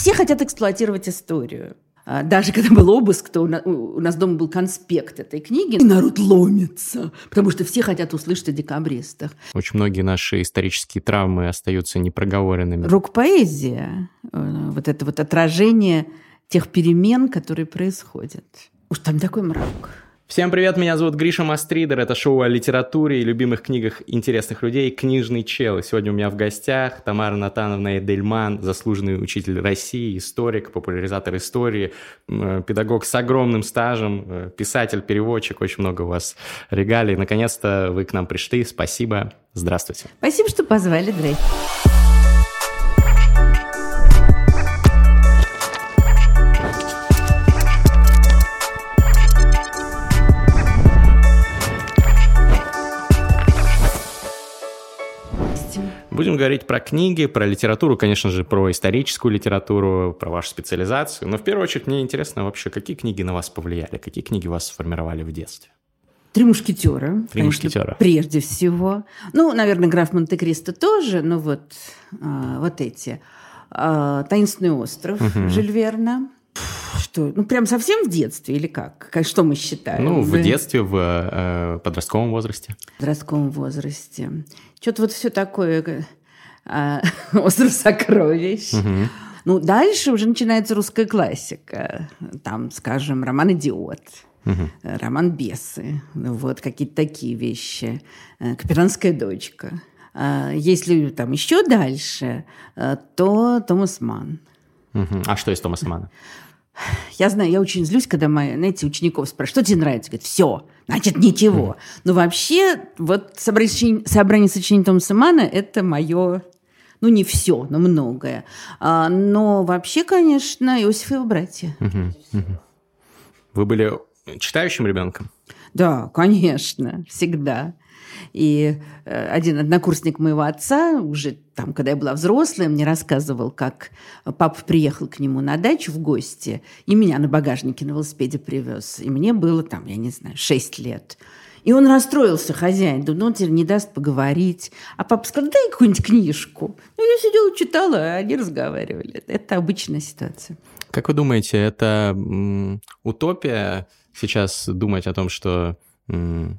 Все хотят эксплуатировать историю. А, даже когда был обыск, то у нас дома был конспект этой книги, и народ ломится, потому что все хотят услышать о декабристах. Очень многие наши исторические травмы остаются непроговоренными. Рок-поэзия, э, вот это вот отражение тех перемен, которые происходят. Уж там такой мрак. Всем привет, меня зовут Гриша Мастридер, это шоу о литературе и любимых книгах интересных людей «Книжный чел». И сегодня у меня в гостях Тамара Натановна Эдельман, заслуженный учитель России, историк, популяризатор истории, э, педагог с огромным стажем, э, писатель, переводчик, очень много у вас регалий. Наконец-то вы к нам пришли, спасибо, здравствуйте. Спасибо, что позвали, Дрей. Будем говорить про книги, про литературу, конечно же, про историческую литературу, про вашу специализацию. Но в первую очередь мне интересно вообще, какие книги на вас повлияли, какие книги вас сформировали в детстве? Три мушкетера. Три конечно, мушкетера. Прежде всего. Ну, наверное, граф Монте-Кристо тоже, но вот, а, вот эти. А, Таинственный остров угу. Жиль Верна. Что? Ну, прям совсем в детстве или как? Что мы считаем? Ну, в детстве, в э, подростковом возрасте. В подростковом возрасте. Что-то вот все такое... Э, остров сокровищ. Угу. Ну, дальше уже начинается русская классика. Там, скажем, роман «Идиот». Угу. Роман «Бесы». Вот какие-то такие вещи. Э, «Капитанская дочка». А если там еще дальше, э, то Томас Ман. Угу. А что из Томаса Мана? Я знаю, я очень злюсь, когда мои, знаете, учеников спрашивают, что тебе нравится? Говорят, все, значит, ничего. Но вообще, вот собрание, собрание сочинений Томаса Мана – это мое, ну, не все, но многое. А, но вообще, конечно, Иосиф и его братья. Вы были читающим ребенком? Да, конечно, всегда. И э, один однокурсник моего отца, уже там, когда я была взрослая, мне рассказывал, как папа приехал к нему на дачу в гости, и меня на багажнике на велосипеде привез. И мне было там, я не знаю, 6 лет. И он расстроился, хозяин, думал, ну, он теперь не даст поговорить. А папа сказал, дай какую-нибудь книжку. Ну, я сидела, читала, а они разговаривали. Это обычная ситуация. Как вы думаете, это утопия сейчас думать о том, что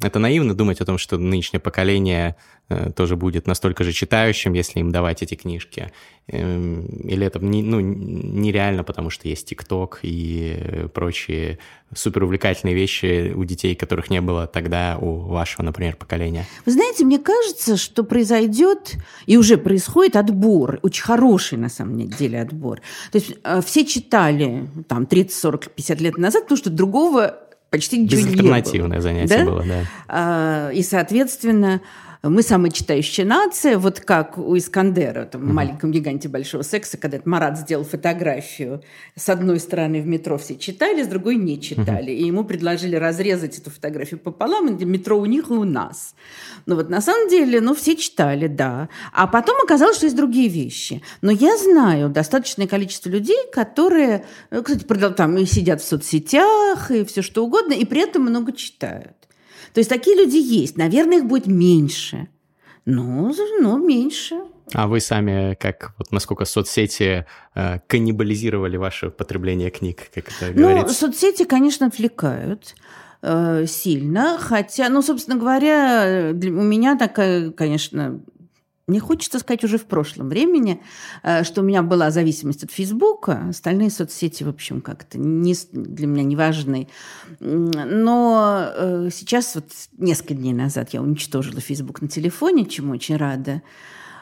это наивно думать о том, что нынешнее поколение э, тоже будет настолько же читающим, если им давать эти книжки. Эм, или это ну, нереально, потому что есть ТикТок и прочие суперувлекательные вещи у детей, которых не было тогда у вашего, например, поколения? Вы знаете, мне кажется, что произойдет и уже происходит отбор, очень хороший на самом деле отбор. То есть э, все читали там 30, 40, 50 лет назад, потому что другого почти ничего не было. Занятие да? было, да. А, и, соответственно, мы самая читающая нация, вот как у Искандера, там, в «Маленьком гиганте большого секса», когда Марат сделал фотографию, с одной стороны в метро все читали, с другой не читали. И ему предложили разрезать эту фотографию пополам, где метро у них и у нас. Ну вот на самом деле, ну все читали, да. А потом оказалось, что есть другие вещи. Но я знаю достаточное количество людей, которые, э, кстати, там и сидят в соцсетях, и все что угодно, и при этом много читают. То есть такие люди есть. Наверное, их будет меньше. Но, но меньше. А вы сами, как вот насколько соцсети э, каннибализировали ваше потребление книг, как это ну, говорится? Ну, соцсети, конечно, отвлекают э, сильно, хотя, ну, собственно говоря, для, у меня такая, конечно, мне хочется сказать уже в прошлом времени, э, что у меня была зависимость от Фейсбука, остальные соцсети, в общем, как-то не, для меня не важны. Но э, сейчас, вот несколько дней назад я уничтожила Фейсбук на телефоне, чему очень рада.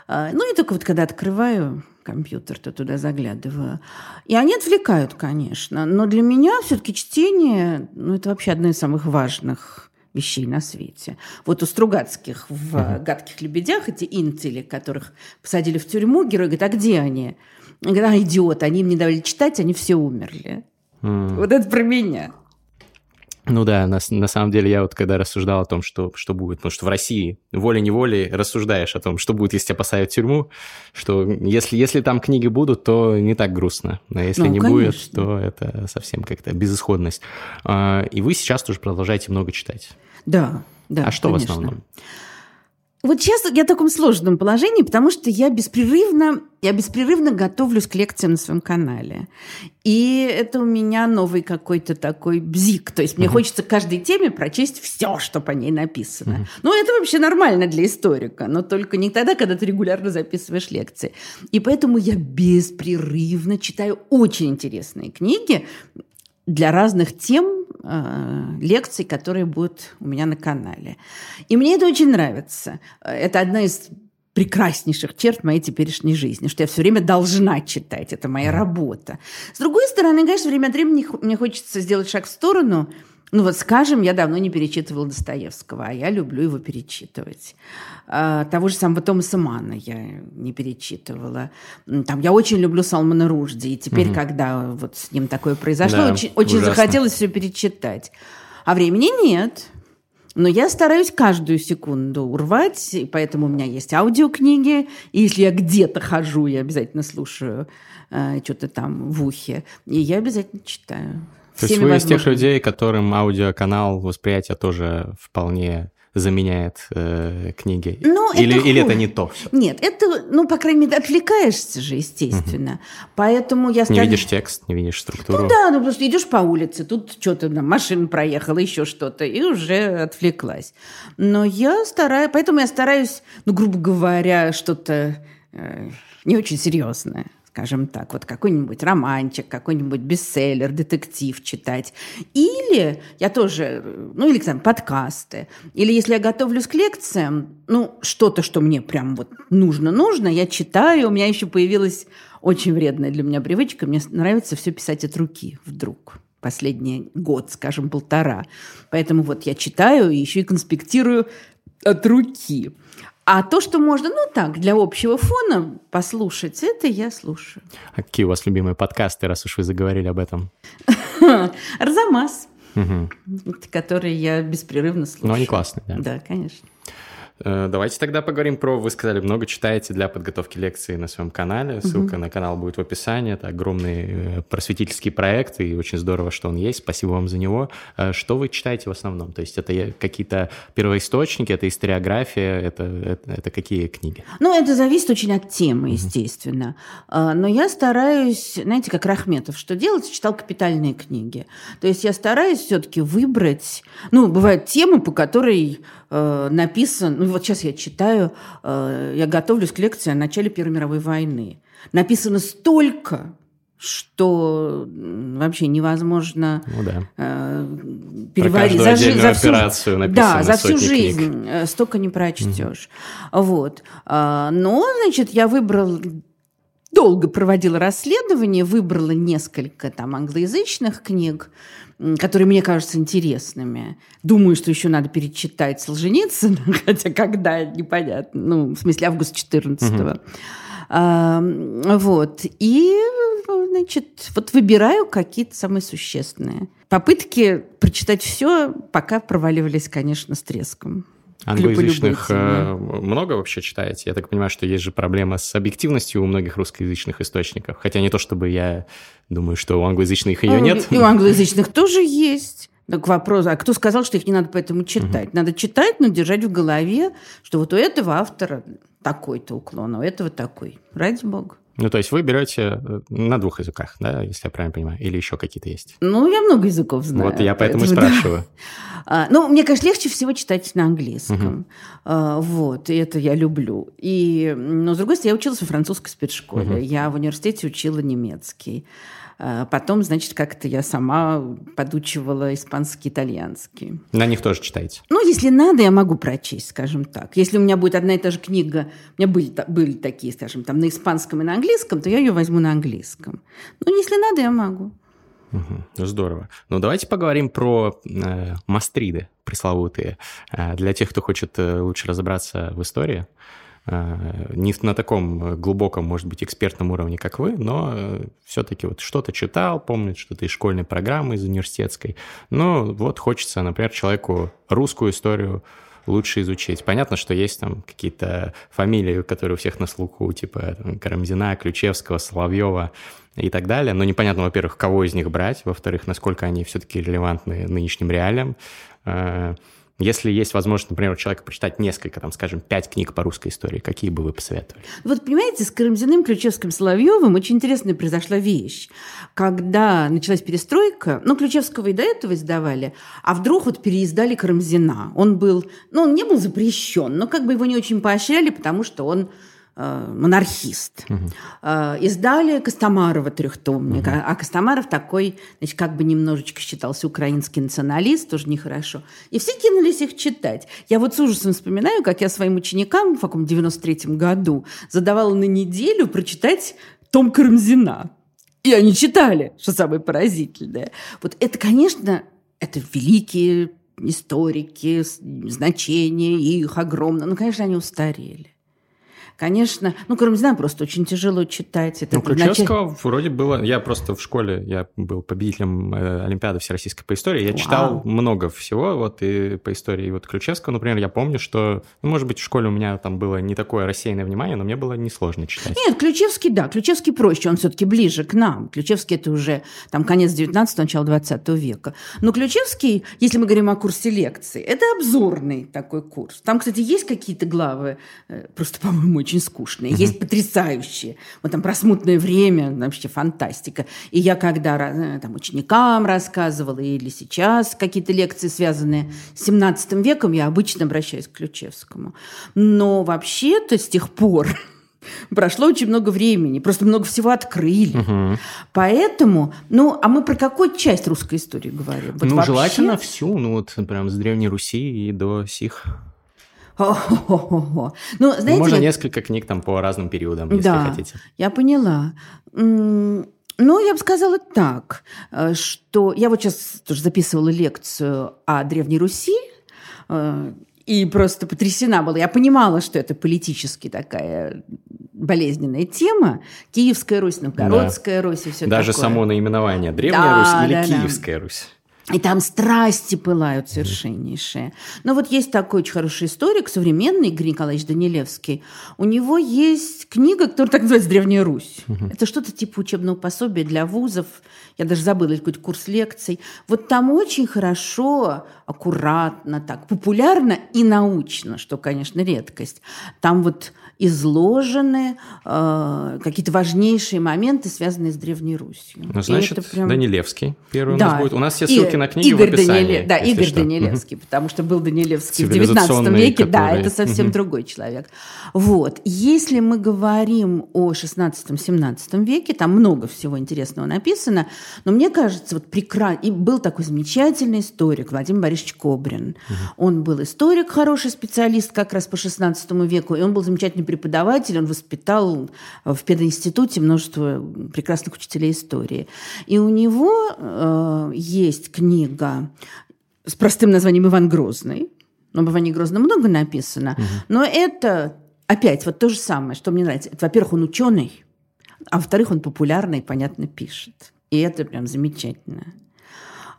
Э, ну и только вот когда открываю компьютер, то туда заглядываю. И они отвлекают, конечно. Но для меня все-таки чтение, ну это вообще одно из самых важных вещей на свете. Вот у Стругацких в uh-huh. «Гадких лебедях» эти интели, которых посадили в тюрьму, герой говорит, а где они? Он говорит, а, идиот, они им не давали читать, они все умерли. Mm. Вот это про меня. Ну да, на, на самом деле я вот когда рассуждал о том, что, что будет, потому что в России волей-неволей рассуждаешь о том, что будет, если тебя посадят в тюрьму, что если, если там книги будут, то не так грустно, а если ну, не конечно. будет, то это совсем как-то безысходность. А, и вы сейчас тоже продолжаете много читать. Да, да. А что конечно. в основном? Вот сейчас я в таком сложном положении, потому что я беспрерывно, я беспрерывно готовлюсь к лекциям на своем канале. И это у меня новый какой-то такой бзик. То есть мне uh-huh. хочется каждой теме прочесть все, что по ней написано. Uh-huh. Ну, это вообще нормально для историка, но только не тогда, когда ты регулярно записываешь лекции. И поэтому я беспрерывно читаю очень интересные книги для разных тем, лекций, которые будут у меня на канале. И мне это очень нравится. Это одна из прекраснейших черт моей теперешней жизни, что я все время должна читать, это моя работа. С другой стороны, конечно, время от времени мне хочется сделать шаг в сторону – ну вот, скажем, я давно не перечитывала Достоевского, а я люблю его перечитывать. А, того же самого Томаса Манна я не перечитывала. Там, я очень люблю Салмана Ружди, и теперь, угу. когда вот с ним такое произошло, да, очень, очень захотелось все перечитать. А времени нет. Но я стараюсь каждую секунду урвать, и поэтому у меня есть аудиокниги, и если я где-то хожу, я обязательно слушаю э, что-то там в ухе, и я обязательно читаю. То есть вы из тех людей, которым аудиоканал восприятия тоже вполне заменяет э, книги? Ну, или, это или это не то? Нет, это, ну, по крайней мере, отвлекаешься же, естественно. Угу. Поэтому я... Не видишь текст, не видишь структуру? Ну да, ну просто идешь по улице, тут что-то, там, машина проехала, еще что-то, и уже отвлеклась. Но я стараюсь, поэтому я стараюсь, ну, грубо говоря, что-то э, не очень серьезное скажем так, вот какой-нибудь романчик, какой-нибудь бестселлер, детектив читать. Или я тоже, ну или там подкасты. Или если я готовлюсь к лекциям, ну что-то, что мне прям вот нужно-нужно, я читаю. У меня еще появилась очень вредная для меня привычка. Мне нравится все писать от руки вдруг последний год, скажем, полтора. Поэтому вот я читаю и еще и конспектирую от руки. А то, что можно, ну так, для общего фона послушать, это я слушаю. А какие у вас любимые подкасты, раз уж вы заговорили об этом? Арзамас, который я беспрерывно слушаю. Ну, они классные, да? Да, конечно. Э, давайте тогда поговорим про, вы сказали, много читаете для подготовки лекции на своем канале. Ссылка угу. на канал будет в описании. Это огромный э, просветительский проект, и очень здорово, что он есть. Спасибо вам за него. Э, что вы читаете в основном? То есть это какие-то первоисточники, это историография, это, это, это какие книги? Ну, это зависит очень от темы, естественно. Угу. Но я стараюсь, знаете, как Рахметов, что делать? Читал капитальные книги. То есть я стараюсь все-таки выбрать... Ну, бывают темы, по которой э, написан, ну вот сейчас я читаю, э, я готовлюсь к лекции о начале Первой мировой войны. Написано столько, что вообще невозможно ну, да. э, переварить. За, за всю, операцию да, за всю жизнь книг. Э, столько не прочтешь. Угу. Вот. А, но, значит, я выбрал долго проводила расследование, выбрала несколько там англоязычных книг, которые мне кажутся интересными. Думаю, что еще надо перечитать Солженицына, хотя когда, непонятно. Ну, в смысле, август 14 -го. Угу. А, вот. И, значит, вот выбираю какие-то самые существенные. Попытки прочитать все пока проваливались, конечно, с треском. Англоязычных э, много вообще читаете? Я так понимаю, что есть же проблема с объективностью у многих русскоязычных источников. Хотя не то, чтобы я думаю, что у англоязычных ее нет. И у англоязычных тоже есть. Так вопрос, а кто сказал, что их не надо поэтому читать? Угу. Надо читать, но держать в голове, что вот у этого автора такой-то уклон, а у этого такой. Ради бога. Ну, то есть вы берете э, на двух языках, да, если я правильно понимаю, или еще какие-то есть? Ну, я много языков знаю. Вот я поэтому, поэтому и спрашиваю. Да. Ну, мне, конечно, легче всего читать на английском. Угу. Вот, и это я люблю. И, но, с другой стороны, я училась во французской спецшколе, угу. я в университете учила немецкий. А потом, значит, как-то я сама подучивала испанский, итальянский. На них тоже читаете? Ну, если надо, я могу прочесть, скажем так. Если у меня будет одна и та же книга, у меня были, были такие, скажем, там на испанском и на английском, то я ее возьму на английском. Ну, если надо, я могу. Угу, здорово. Ну, давайте поговорим про э, мастриды пресловутые. Э, для тех, кто хочет э, лучше разобраться в истории, не на таком глубоком, может быть, экспертном уровне, как вы, но э, все-таки вот что-то читал, помнит что-то из школьной программы, из университетской. Но вот хочется, например, человеку русскую историю лучше изучить. Понятно, что есть там какие-то фамилии, которые у всех на слуху, типа Карамзина, Ключевского, Соловьева и так далее, но непонятно, во-первых, кого из них брать, во-вторых, насколько они все-таки релевантны нынешним реалиям, э, Если есть возможность, например, у человека прочитать несколько, там, скажем, пять книг по русской истории, какие бы вы посоветовали? Вот, понимаете, с Карамзиным, Ключевским, Соловьевым очень интересная произошла вещь. Когда началась перестройка, ну, Ключевского и до этого издавали, а вдруг вот переиздали Карамзина. Он был, ну, он не был запрещен, но как бы его не очень поощряли, потому что он монархист. Угу. Издали Костомарова трехтомник, угу. а Костомаров такой, значит, как бы немножечко считался украинский националист, тоже нехорошо. И все кинулись их читать. Я вот с ужасом вспоминаю, как я своим ученикам в каком 93-м году задавала на неделю прочитать том Карамзина. И они читали, что самое поразительное. Вот это, конечно, это великие историки, значения их огромное. Ну, конечно, они устарели. Конечно, ну, Карамзина просто очень тяжело читать. Это ну, Ключевского начале... вроде было... Я просто в школе, я был победителем э, Олимпиады Всероссийской по истории. Я Вау. читал много всего вот и по истории. И вот Ключевского, например, я помню, что, ну, может быть, в школе у меня там было не такое рассеянное внимание, но мне было несложно читать. Нет, Ключевский, да, Ключевский проще, он все-таки ближе к нам. Ключевский это уже там конец 19-го, начало 20 века. Но Ключевский, если мы говорим о курсе лекций, это обзорный такой курс. Там, кстати, есть какие-то главы, э, просто, по-моему, очень скучные. Есть потрясающие. Вот там про смутное время, вообще фантастика. И я когда э, там ученикам рассказывала или сейчас какие-то лекции, связанные с 17 веком, я обычно обращаюсь к Ключевскому. Но вообще-то с тех пор прошло очень много времени, просто много всего открыли. Угу. Поэтому, ну, а мы про какую часть русской истории говорим? Вот ну, вообще... желательно всю, ну, вот прям с Древней Руси и до сих ну, знаете, Можно вот... несколько книг там по разным периодам, если да, хотите. Я поняла. Ну, я бы сказала так, э, что я вот сейчас тоже записывала лекцию о Древней Руси, э, и просто потрясена была. Я понимала, что это политически такая болезненная тема. Киевская Русь, Новгородская да. Русь и все Даже такое. само наименование Древняя да, Русь или да, Киевская да. Русь? И там страсти пылают совершеннейшие. Но вот есть такой очень хороший историк, современный Игорь Николаевич Данилевский. У него есть книга, которая так называется «Древняя Русь». Угу. Это что-то типа учебного пособия для вузов. Я даже забыла, какой-то курс лекций. Вот там очень хорошо, аккуратно так, популярно и научно, что, конечно, редкость. Там вот изложены э, какие-то важнейшие моменты, связанные с Древней Русью. Ну, значит, прям... Данилевский первый да. у нас будет. У нас все ссылки и, на книги Игорь в описании. Даниле... Да, Игорь что. Данилевский, угу. потому что был Данилевский в 19 веке. Который... Да, это совсем угу. другой человек. Вот. Если мы говорим о 16-17 веке, там много всего интересного написано, но мне кажется, вот прекрасно... И был такой замечательный историк Владимир Борисович Кобрин. Угу. Он был историк, хороший специалист как раз по 16 веку, и он был замечательный преподаватель, он воспитал в пединституте множество прекрасных учителей истории. И у него э, есть книга с простым названием «Иван Грозный». Но об Иване Грозном много написано. Угу. Но это опять вот то же самое, что мне нравится. Во-первых, он ученый, а во-вторых, он популярно и понятно пишет. И это прям замечательно.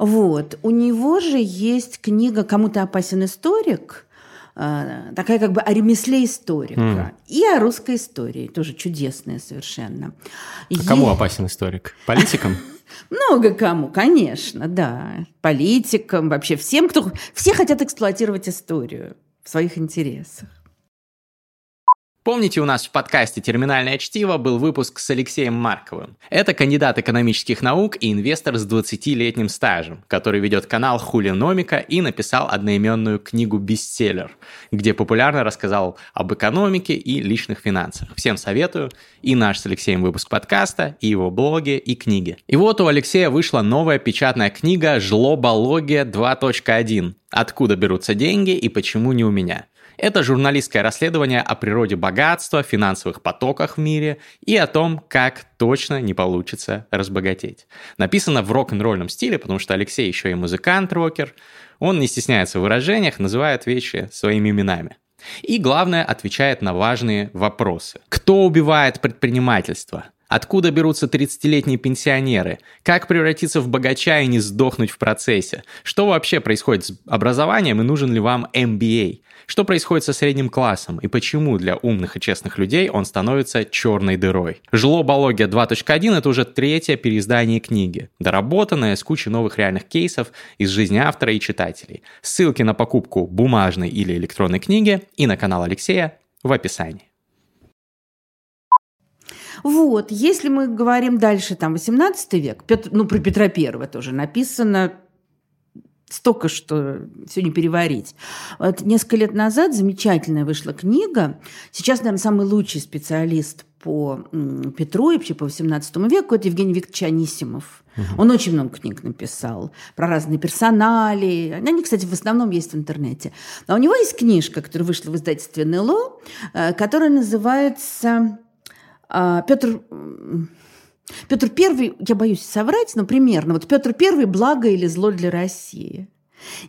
Вот. У него же есть книга «Кому-то опасен историк», такая как бы о ремесле историка mm. и о русской истории, тоже чудесная совершенно. А кому опасен историк? Политикам? Много кому, конечно, да. Политикам, вообще всем, кто... Все хотят эксплуатировать историю в своих интересах. Помните, у нас в подкасте «Терминальное чтиво» был выпуск с Алексеем Марковым. Это кандидат экономических наук и инвестор с 20-летним стажем, который ведет канал Хулиномика и написал одноименную книгу-бестселлер, где популярно рассказал об экономике и личных финансах. Всем советую и наш с Алексеем выпуск подкаста, и его блоги, и книги. И вот у Алексея вышла новая печатная книга «Жлобология 2.1. Откуда берутся деньги и почему не у меня?» Это журналистское расследование о природе богатства, финансовых потоках в мире и о том, как точно не получится разбогатеть. Написано в рок-н-ролльном стиле, потому что Алексей еще и музыкант-рокер. Он не стесняется в выражениях, называет вещи своими именами. И главное, отвечает на важные вопросы. Кто убивает предпринимательство? Откуда берутся 30-летние пенсионеры? Как превратиться в богача и не сдохнуть в процессе? Что вообще происходит с образованием и нужен ли вам MBA? Что происходит со средним классом и почему для умных и честных людей он становится черной дырой? Жлобология 2.1 — это уже третье переиздание книги, доработанное с кучей новых реальных кейсов из жизни автора и читателей. Ссылки на покупку бумажной или электронной книги и на канал Алексея в описании. Вот, если мы говорим дальше, там, 18 век, Петр, ну, про Петра Первого тоже написано столько, что все не переварить. Вот несколько лет назад замечательная вышла книга. Сейчас, наверное, самый лучший специалист по Петру и вообще по XVIII веку – это Евгений Викторович Анисимов. Угу. Он очень много книг написал про разные персонали. Они, кстати, в основном есть в интернете. А у него есть книжка, которая вышла в издательстве НЛО, э, которая называется Петр... Петр Первый, я боюсь соврать, но примерно, вот Петр Первый «Благо или зло для России».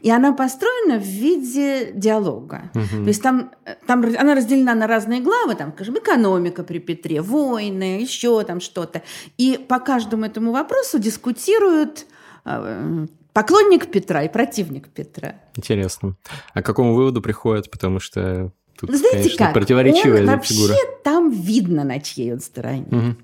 И она построена в виде диалога. Угу. То есть там, там она разделена на разные главы, там, скажем, экономика при Петре, войны, еще там что-то. И по каждому этому вопросу дискутируют э, поклонник Петра и противник Петра. Интересно. А к какому выводу приходят? Потому что Тут, Знаете конечно, как? противоречивая он вообще фигура. там видно, на чьей он стороне. Угу.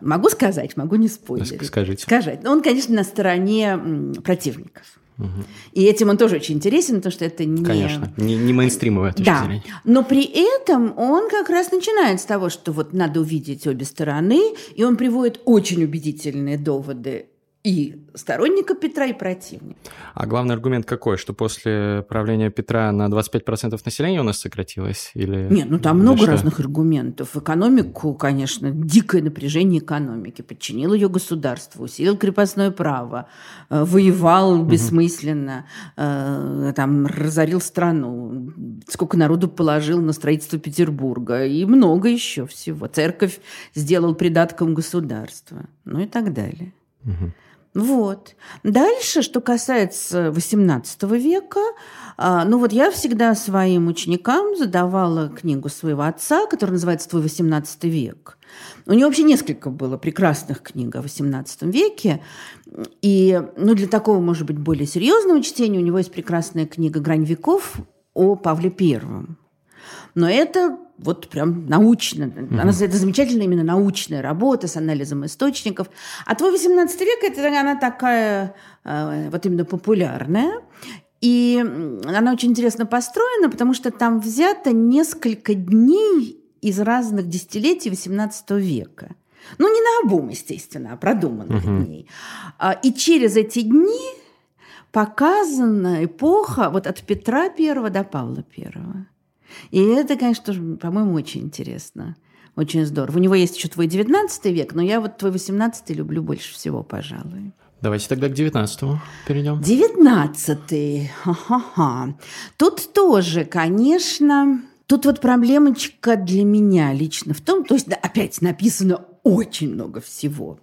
Могу сказать, могу не спойлерить. Скажите. Сказать. Он, конечно, на стороне противников. Угу. И этим он тоже очень интересен, потому что это не... Конечно, не, не мейнстримовая точка да. зрения. Но при этом он как раз начинает с того, что вот надо увидеть обе стороны, и он приводит очень убедительные доводы и сторонника Петра, и противника. А главный аргумент какой? Что после правления Петра на 25% населения у нас сократилось? Или... Нет, ну там много что? разных аргументов. Экономику, конечно, дикое напряжение экономики. Подчинил ее государству, усилил крепостное право, э, воевал бессмысленно, угу. там разорил страну, сколько народу положил на строительство Петербурга и много еще всего. Церковь сделал придатком государства, ну и так далее. Угу. Вот. Дальше, что касается XVIII века, а, ну вот я всегда своим ученикам задавала книгу своего отца, которая называется «Твой XVIII век». У него вообще несколько было прекрасных книг о XVIII веке. И ну, для такого, может быть, более серьезного чтения у него есть прекрасная книга «Грань веков» о Павле Первом. Но это вот прям научно. Mm-hmm. Она, это замечательная именно научная работа с анализом источников. А твой 18 век, это она такая э, вот именно популярная. И она очень интересно построена, потому что там взято несколько дней из разных десятилетий XVIII века. Ну, не на обум, естественно, а продуманных uh-huh. дней. А, и через эти дни показана эпоха вот от Петра I до Павла I. И это, конечно, по-моему, очень интересно. Очень здорово. У него есть еще твой 19 век, но я вот твой 18 люблю больше всего, пожалуй. Давайте тогда к 19-му перейдем. 19-й. Ха-ха-ха. Тут тоже, конечно, тут вот проблемочка для меня лично в том, то есть да, опять написано очень много всего,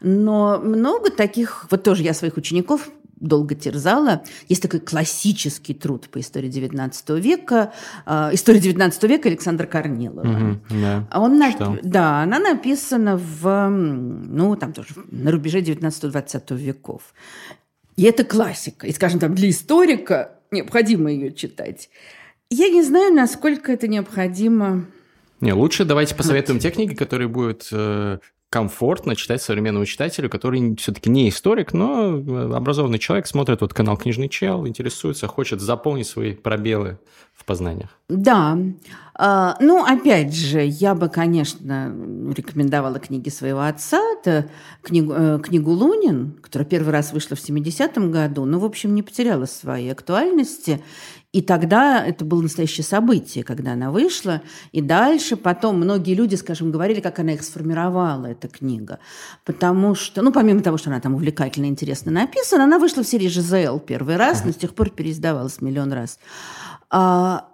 но много таких, вот тоже я своих учеников долго терзала. Есть такой классический труд по истории XIX века, э, история XIX века Александра Корнилова. Угу, да. Он нап... да, она написана в, ну, там тоже на рубеже XIX-XX веков. И это классика. И, скажем, там для историка необходимо ее читать. Я не знаю, насколько это необходимо не, лучше давайте посоветуем те книги, которые будут э, комфортно читать современному читателю, который все-таки не историк, но э, образованный человек, смотрит вот канал «Книжный чел», интересуется, хочет заполнить свои пробелы в познаниях. Да. А, ну, опять же, я бы, конечно, рекомендовала книги своего отца. Это книгу, э, книгу «Лунин», которая первый раз вышла в 70-м году, но, в общем, не потеряла своей актуальности. И тогда это было настоящее событие, когда она вышла. И дальше потом многие люди, скажем, говорили, как она их сформировала, эта книга. Потому что, ну, помимо того, что она там увлекательно, интересно написана, она вышла в серии «Жизел» первый раз, но с тех пор переиздавалась миллион раз. А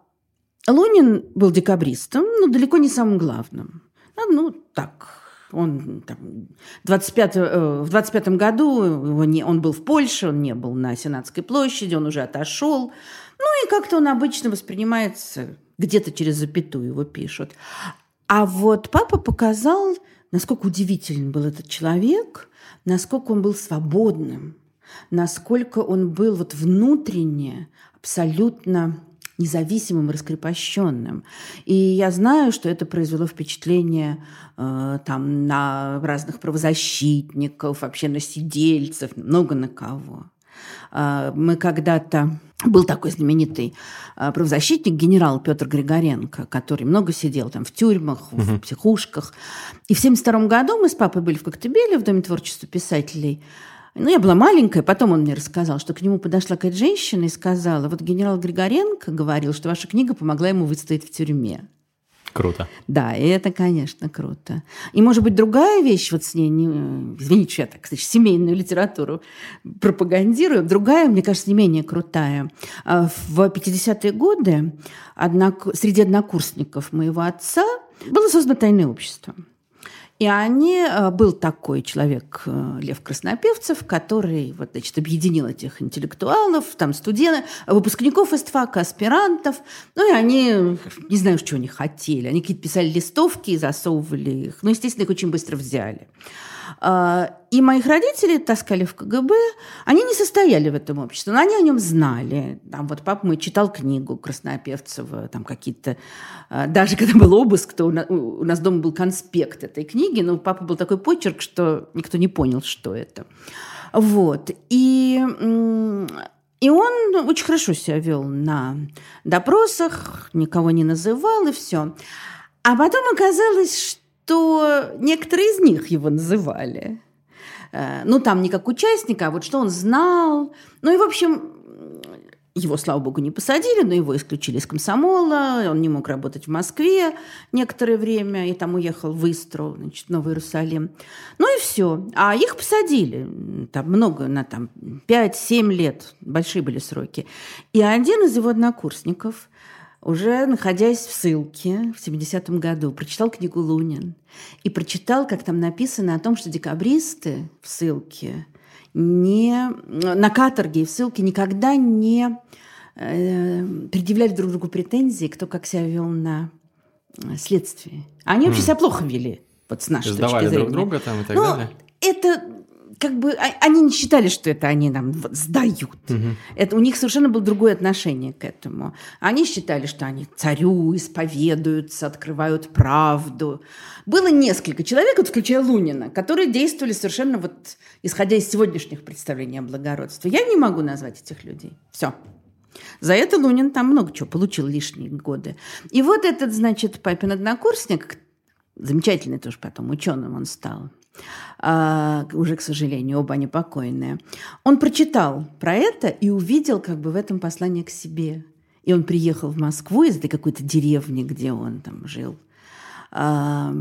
Лунин был декабристом, но далеко не самым главным. Ну, ну так, он там, 25, э, в 25 году его не, он был в Польше, он не был на Сенатской площади, он уже отошел. Ну и как-то он обычно воспринимается, где-то через запятую его пишут. А вот папа показал насколько удивителен был этот человек, насколько он был свободным, насколько он был вот внутренне абсолютно независимым, раскрепощенным. И я знаю, что это произвело впечатление э, там, на разных правозащитников, вообще на сидельцев, много на кого. Э, мы когда-то... Был такой знаменитый э, правозащитник, генерал Петр Григоренко, который много сидел там в тюрьмах, угу. в психушках. И в 1972 году мы с папой были в Коктебеле, в Доме творчества писателей. Ну, я была маленькая, потом он мне рассказал, что к нему подошла какая-то женщина и сказала, вот генерал Григоренко говорил, что ваша книга помогла ему выстоять в тюрьме. Круто. Да, и это, конечно, круто. И, может быть, другая вещь, вот с ней, не, извините, что я так, кстати, семейную литературу пропагандирую, другая, мне кажется, не менее крутая. А, в 50-е годы однок... среди однокурсников моего отца было создано тайное общество – и они, э, был такой человек, э, Лев Краснопевцев, который вот, значит, объединил этих интеллектуалов, там студентов, выпускников ИСТФАКа, аспирантов. Ну и они, не знаю, что они хотели. Они какие-то писали листовки и засовывали их. Ну, естественно, их очень быстро взяли. А, и моих родителей таскали в КГБ. Они не состояли в этом обществе, но они о нем знали. Там вот папа мой читал книгу Краснопевцева, там какие-то... А, даже когда был обыск, то у нас дома был конспект этой книги, но у папы был такой почерк, что никто не понял, что это. Вот. И и он очень хорошо себя вел на допросах, никого не называл, и все. А потом оказалось, что некоторые из них его называли. Э, ну, там не как участника, а вот что он знал. Ну и, в общем, его, слава богу, не посадили, но его исключили из комсомола, он не мог работать в Москве некоторое время, и там уехал в Истру, значит, Новый Иерусалим. Ну и все. А их посадили, там много, на там 5-7 лет, большие были сроки. И один из его однокурсников – уже находясь в ссылке в 70-м году, прочитал книгу Лунин и прочитал, как там написано о том, что декабристы в ссылке не, на каторге и в ссылке никогда не э, предъявляли друг другу претензии, кто как себя вел на э, следствии. Они вообще mm. себя плохо вели, вот с нашей Сдавали точки зрения. друг друга там и так Но далее? Это как бы а, они не считали, что это они нам сдают. Угу. Это у них совершенно было другое отношение к этому. Они считали, что они царю исповедуются, открывают правду. Было несколько человек, вот, включая Лунина, которые действовали совершенно вот исходя из сегодняшних представлений о благородстве. Я не могу назвать этих людей. Все. За это Лунин там много чего получил лишние годы. И вот этот, значит, папин однокурсник, замечательный тоже потом ученым он стал, а, уже, к сожалению, оба они покойные. Он прочитал про это и увидел как бы в этом послание к себе. И он приехал в Москву из этой какой-то деревни, где он там жил. А,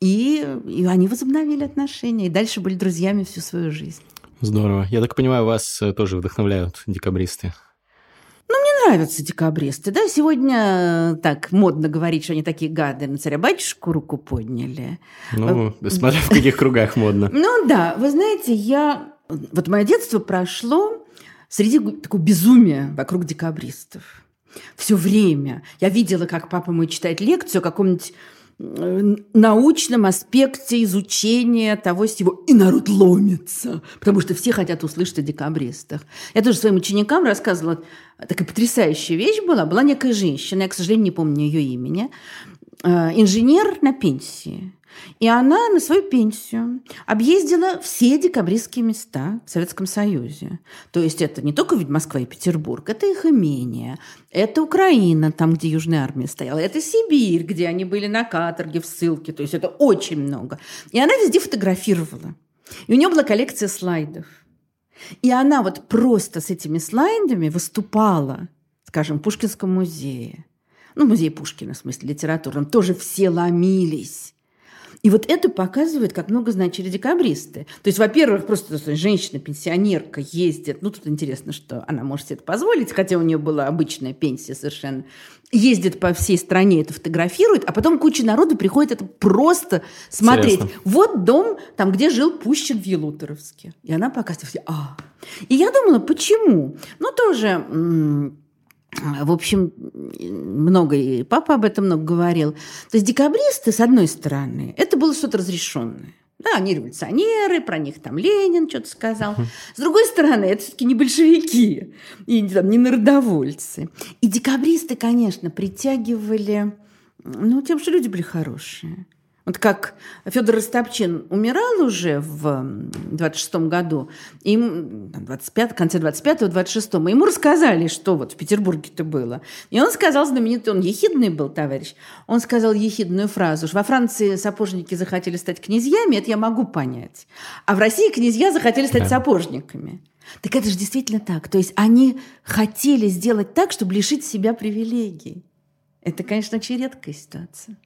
и, и они возобновили отношения, и дальше были друзьями всю свою жизнь. Здорово. Я так понимаю, вас э, тоже вдохновляют декабристы. Нравятся декабристы, да. Сегодня э, так модно говорить, что они такие гады. На царя-батюшку руку подняли. Ну, э, смотря в каких кругах модно. Ну, да. Вы знаете, я... Вот мое детство прошло среди такого безумия вокруг декабристов. Все время. Я видела, как папа мой читает лекцию о каком-нибудь научном аспекте изучения того всего. И народ ломится, потому что все хотят услышать о декабристах. Я тоже своим ученикам рассказывала, такая потрясающая вещь была. Была некая женщина, я, к сожалению, не помню ее имени, э, инженер на пенсии. И она на свою пенсию объездила все декабристские места в Советском Союзе. То есть это не только ведь Москва и Петербург, это их имение, это Украина, там, где Южная армия стояла, это Сибирь, где они были на каторге, в ссылке. То есть это очень много. И она везде фотографировала. И у нее была коллекция слайдов. И она вот просто с этими слайдами выступала, скажем, в Пушкинском музее. Ну, музей Пушкина, в смысле литературном. Тоже все ломились и вот это показывает, как много значили декабристы. То есть, во-первых, просто женщина-пенсионерка ездит, ну тут интересно, что она может себе это позволить, хотя у нее была обычная пенсия совершенно, ездит по всей стране, это фотографирует, а потом куча народу приходит это просто смотреть. Интересно. Вот дом, там, где жил Пущин в Елуторовске. И она показывает, а. И я думала, почему? Ну, тоже в общем, много, и папа об этом много говорил. То есть декабристы, с одной стороны, это было что-то разрешенное. Да, они революционеры, про них там Ленин что-то сказал. С другой стороны, это все-таки не большевики и там, не народовольцы. И декабристы, конечно, притягивали, ну, тем, что люди были хорошие. Вот как Федор Растопчин умирал уже в 26-м году, им 25, в конце 25-го, 26-го, ему рассказали, что вот в Петербурге-то было. И он сказал знаменитый, он ехидный был товарищ, он сказал ехидную фразу, что во Франции сапожники захотели стать князьями, это я могу понять. А в России князья захотели стать да. сапожниками. Так это же действительно так. То есть они хотели сделать так, чтобы лишить себя привилегий. Это, конечно, очень редкая ситуация.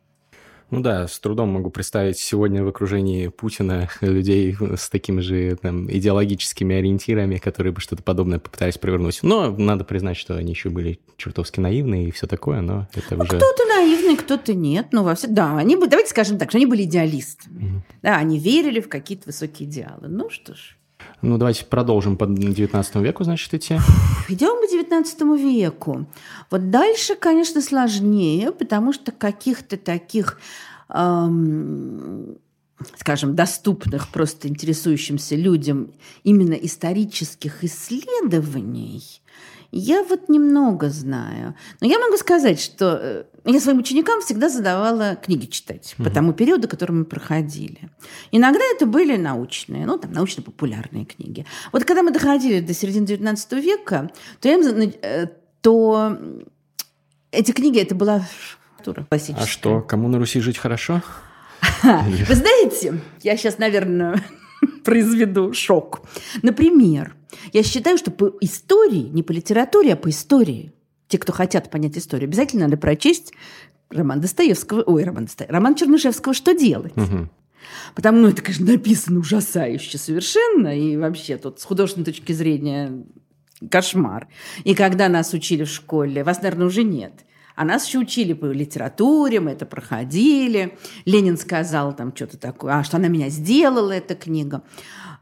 Ну да, с трудом могу представить сегодня в окружении Путина людей с такими же там, идеологическими ориентирами, которые бы что-то подобное попытались провернуть. Но надо признать, что они еще были чертовски наивные и все такое, но это ну, уже... Кто-то наивный, кто-то нет. Ну, во все... Да, они, давайте скажем так, что они были идеалистами. Mm-hmm. Да, они верили в какие-то высокие идеалы. Ну что ж. Ну, давайте продолжим по 19 веку, значит, идти. Идем по 19 веку. Вот дальше, конечно, сложнее, потому что каких-то таких эм, скажем, доступных просто интересующимся людям именно исторических исследований я вот немного знаю. Но я могу сказать, что э, я своим ученикам всегда задавала книги читать угу. по тому периоду, который мы проходили. Иногда это были научные, ну, там, научно-популярные книги. Вот когда мы доходили до середины XIX века, то, я им, э, то эти книги, это была классическая. А что, кому на Руси жить хорошо? Вы знаете, я сейчас, наверное, произведу шок. Например, я считаю, что по истории, не по литературе, а по истории, те, кто хотят понять историю, обязательно надо прочесть роман Достоевского, ой, роман Достоевского, роман Чернышевского «Что делать?». Угу. Потому, ну, это, конечно, написано ужасающе совершенно, и вообще тут с художественной точки зрения кошмар. И когда нас учили в школе, вас, наверное, уже нет – а нас еще учили по литературе, мы это проходили. Ленин сказал там что-то такое, а что она меня сделала, эта книга.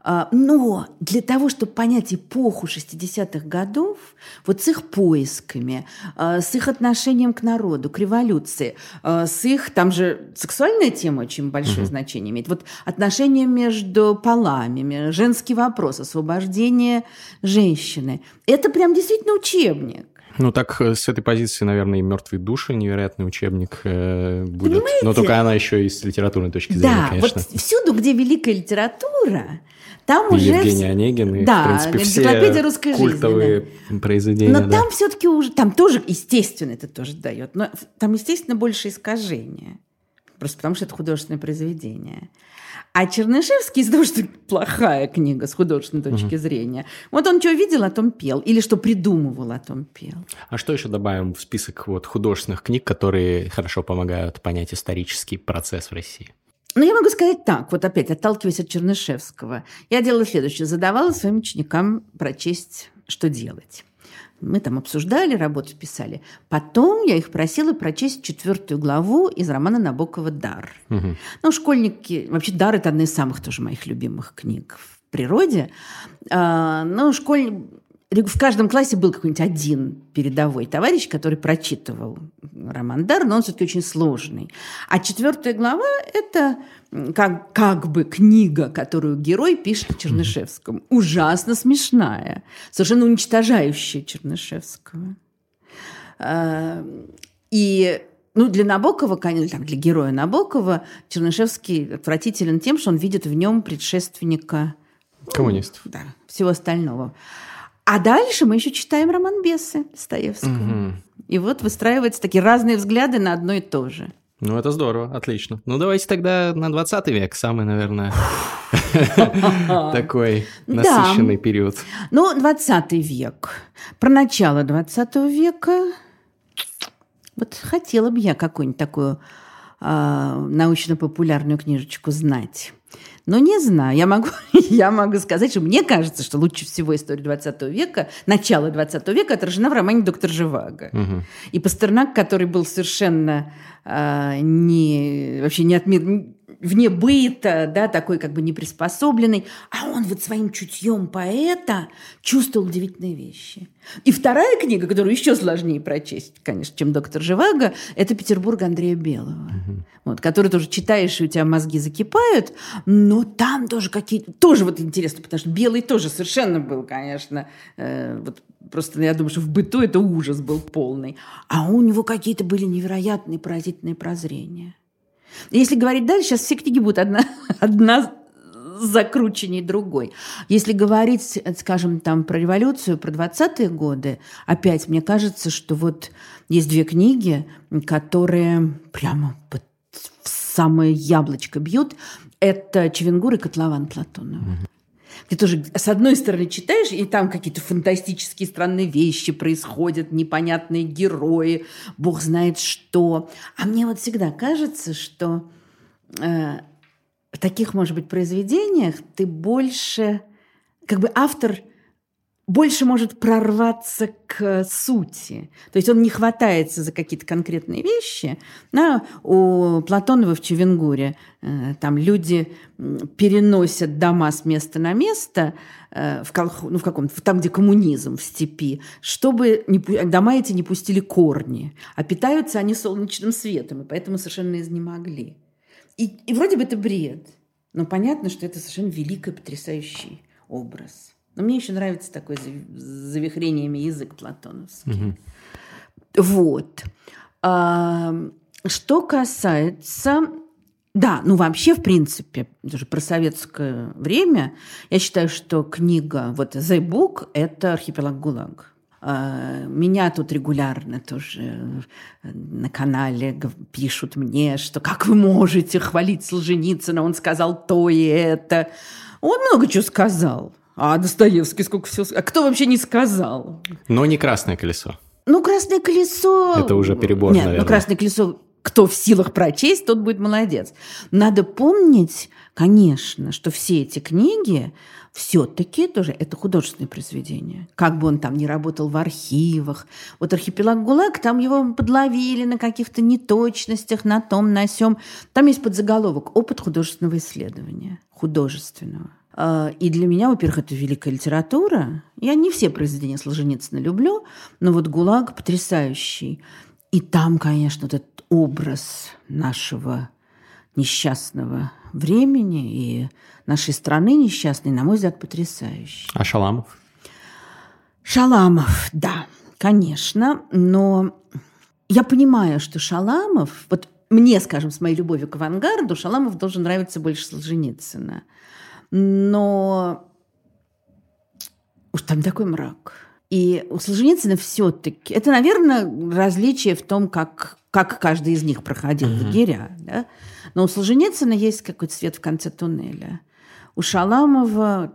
А, но для того, чтобы понять эпоху 60-х годов, вот с их поисками, а, с их отношением к народу, к революции, а, с их, там же сексуальная тема очень большое uh-huh. значение имеет, вот отношения между полами, женский вопрос, освобождение женщины, это прям действительно учебник. Ну, так э, с этой позиции, наверное, и «Мертвые души» невероятный учебник э, будет. Понимаете? Но только она еще и с литературной точки зрения, да, конечно. вот всюду, где великая литература, там и уже... Евгений Онегин, и, да, в принципе, все русской культовые жизни, да. произведения. Но да. там все-таки уже, там тоже, естественно, это тоже дает, но там, естественно, больше искажения. Просто потому что это художественное произведение. А Чернышевский из-за того, что плохая книга с художественной точки угу. зрения, вот он что видел, о том пел. Или что придумывал, о том пел. А что еще добавим в список вот художественных книг, которые хорошо помогают понять исторический процесс в России? Ну, я могу сказать так, вот опять отталкиваясь от Чернышевского. Я делала следующее. Задавала своим ученикам прочесть, что делать. Мы там обсуждали, работу писали. Потом я их просила прочесть четвертую главу из романа Набокова «Дар». Угу. Ну, школьники... Вообще, «Дар» – это одна из самых тоже моих любимых книг в природе. А, ну, школь в каждом классе был какой-нибудь один передовой товарищ, который прочитывал роман Дар, но он все-таки очень сложный. А четвертая глава – это как, как бы книга, которую герой пишет о Чернышевском. Ужасно смешная, совершенно уничтожающая Чернышевского. А, и ну, для Набокова, конечно, для героя Набокова Чернышевский отвратителен тем, что он видит в нем предшественника коммунистов. Да, всего остального. А дальше мы еще читаем роман Бесы Достоевского. Угу. И вот выстраиваются такие разные взгляды на одно и то же. Ну, это здорово, отлично. Ну, давайте тогда на 20 век, самый, наверное, такой насыщенный период. Ну, 20 век. Про начало 20 века. Вот хотела бы я какую-нибудь такую а, научно-популярную книжечку знать. Но не знаю, я могу, я могу сказать, что мне кажется, что лучше всего история 20 века, начало 20 века отражена в романе «Доктор Живаго». Угу. И Пастернак, который был совершенно э, не, вообще не от мира, вне быта, да, такой как бы неприспособленный, а он вот своим чутьем поэта чувствовал удивительные вещи. И вторая книга, которую еще сложнее прочесть, конечно, чем «Доктор Живаго», это «Петербург» Андрея Белого, угу. вот, который тоже читаешь, и у тебя мозги закипают, но там тоже какие-то... Тоже вот интересно, потому что Белый тоже совершенно был, конечно, э, вот просто я думаю, что в быту это ужас был полный. А у него какие-то были невероятные, поразительные прозрения. Если говорить дальше, сейчас все книги будут одна, одна закрученней другой. Если говорить, скажем, там про революцию, про 20-е годы, опять мне кажется, что вот есть две книги, которые прямо под в самое яблочко бьют. Это Чевенгур и Котлован Платонова. Ты тоже, с одной стороны, читаешь, и там какие-то фантастические странные вещи происходят, непонятные герои, бог знает что. А мне вот всегда кажется, что э, в таких, может быть, произведениях ты больше, как бы автор больше может прорваться к сути. То есть он не хватается за какие-то конкретные вещи. Да, у Платонова в Чевенгуре э, там люди переносят дома с места на место э, в, колх... ну, в каком-то, там, где коммунизм в степи, чтобы не... дома эти не пустили корни. А питаются они солнечным светом, и поэтому совершенно изнемогли. И, и вроде бы это бред, но понятно, что это совершенно великий, потрясающий образ. Но мне еще нравится такой завихрениями язык платоновский. Угу. Вот. А, что касается... Да, ну вообще, в принципе, даже про советское время, я считаю, что книга, вот «The Book» – это «Архипелаг ГУЛАГ». А, меня тут регулярно тоже на канале пишут мне, что как вы можете хвалить Солженицына, он сказал то и это. Он много чего сказал. А Достоевский сколько всего... А кто вообще не сказал? Но не «Красное колесо». Ну, «Красное колесо...» Это уже перебор, Нет, наверное. ну «Красное колесо» кто в силах прочесть, тот будет молодец. Надо помнить, конечно, что все эти книги все-таки тоже это художественное произведение. Как бы он там ни работал в архивах. Вот «Архипелаг ГУЛАГ», там его подловили на каких-то неточностях, на том, на сём. Там есть подзаголовок «Опыт художественного исследования». Художественного. А, и для меня, во-первых, это великая литература. Я не все произведения Солженицына люблю, но вот «ГУЛАГ» потрясающий. И там, конечно, вот этот образ нашего несчастного времени и нашей страны несчастной, на мой взгляд, потрясающий. А Шаламов? Шаламов, да, конечно, но я понимаю, что Шаламов, вот мне, скажем, с моей любовью к авангарду, Шаламов должен нравиться больше Солженицына но уж там такой мрак. И у Солженицына все-таки... Это, наверное, различие в том, как, как каждый из них проходил mm-hmm. лагеря. Да? Но у Солженицына есть какой-то свет в конце туннеля. У Шаламова...